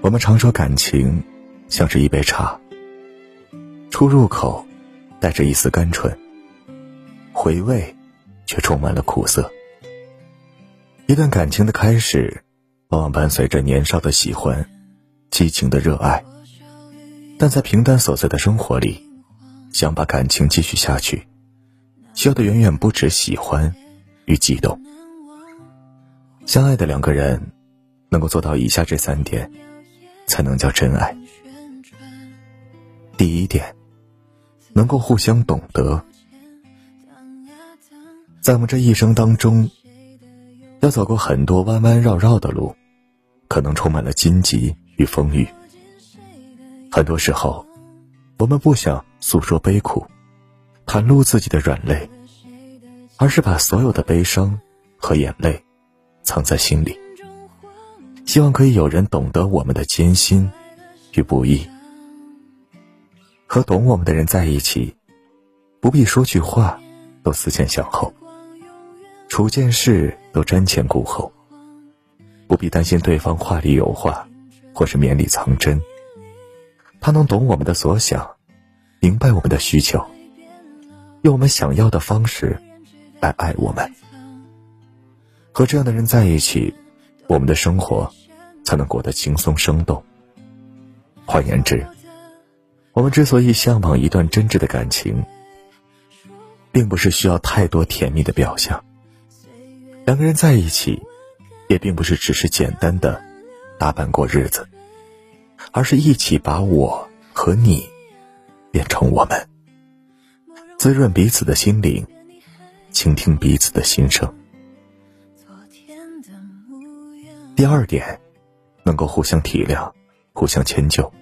我们常说感情像是一杯茶，出入口带着一丝甘醇，回味却充满了苦涩。一段感情的开始，往往伴随着年少的喜欢、激情的热爱，但在平淡琐碎的生活里，想把感情继续下去，需要的远远不止喜欢与激动。相爱的两个人，能够做到以下这三点，才能叫真爱。第一点，能够互相懂得。在我们这一生当中，要走过很多弯弯绕绕的路，可能充满了荆棘与风雨。很多时候，我们不想诉说悲苦，袒露自己的软肋，而是把所有的悲伤和眼泪。藏在心里，希望可以有人懂得我们的艰辛与不易。和懂我们的人在一起，不必说句话都思前想后，处件事都瞻前顾后，不必担心对方话里有话，或是绵里藏针。他能懂我们的所想，明白我们的需求，用我们想要的方式来爱我们。和这样的人在一起，我们的生活才能过得轻松生动。换言之，我们之所以向往一段真挚的感情，并不是需要太多甜蜜的表象。两个人在一起，也并不是只是简单的搭伴过日子，而是一起把我和你变成我们，滋润彼此的心灵，倾听彼此的心声。第二点，能够互相体谅，互相迁就。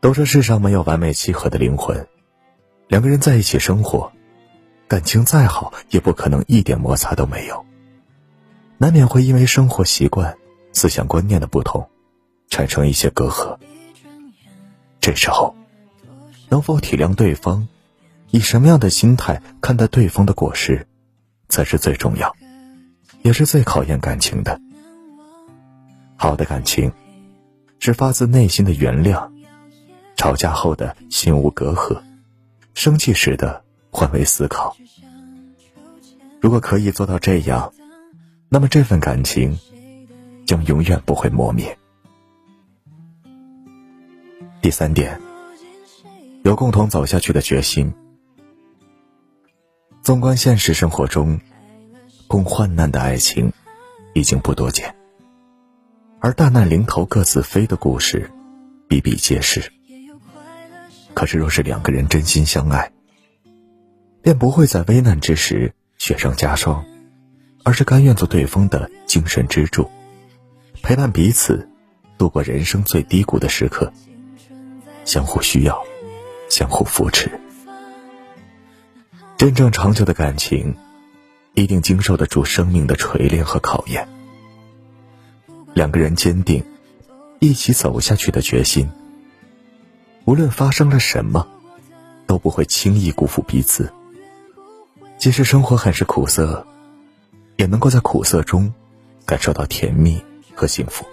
都说世上没有完美契合的灵魂，两个人在一起生活，感情再好，也不可能一点摩擦都没有。难免会因为生活习惯、思想观念的不同，产生一些隔阂。这时候，能否体谅对方，以什么样的心态看待对方的过失，才是最重要。也是最考验感情的。好的感情，是发自内心的原谅，吵架后的心无隔阂，生气时的换位思考。如果可以做到这样，那么这份感情将永远不会磨灭。第三点，有共同走下去的决心。纵观现实生活中。共患难的爱情，已经不多见。而大难临头各自飞的故事，比比皆是。可是，若是两个人真心相爱，便不会在危难之时雪上加霜，而是甘愿做对方的精神支柱，陪伴彼此度过人生最低谷的时刻，相互需要，相互扶持。真正长久的感情。一定经受得住生命的锤炼和考验。两个人坚定一起走下去的决心，无论发生了什么，都不会轻易辜负彼此。即使生活很是苦涩，也能够在苦涩中感受到甜蜜和幸福。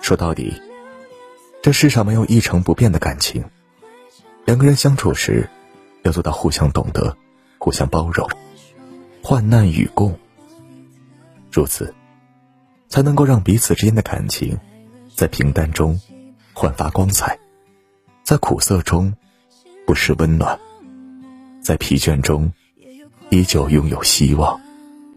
说到底，这世上没有一成不变的感情。两个人相处时，要做到互相懂得，互相包容。患难与共，如此，才能够让彼此之间的感情，在平淡中焕发光彩，在苦涩中不失温暖，在疲倦中依旧拥有希望。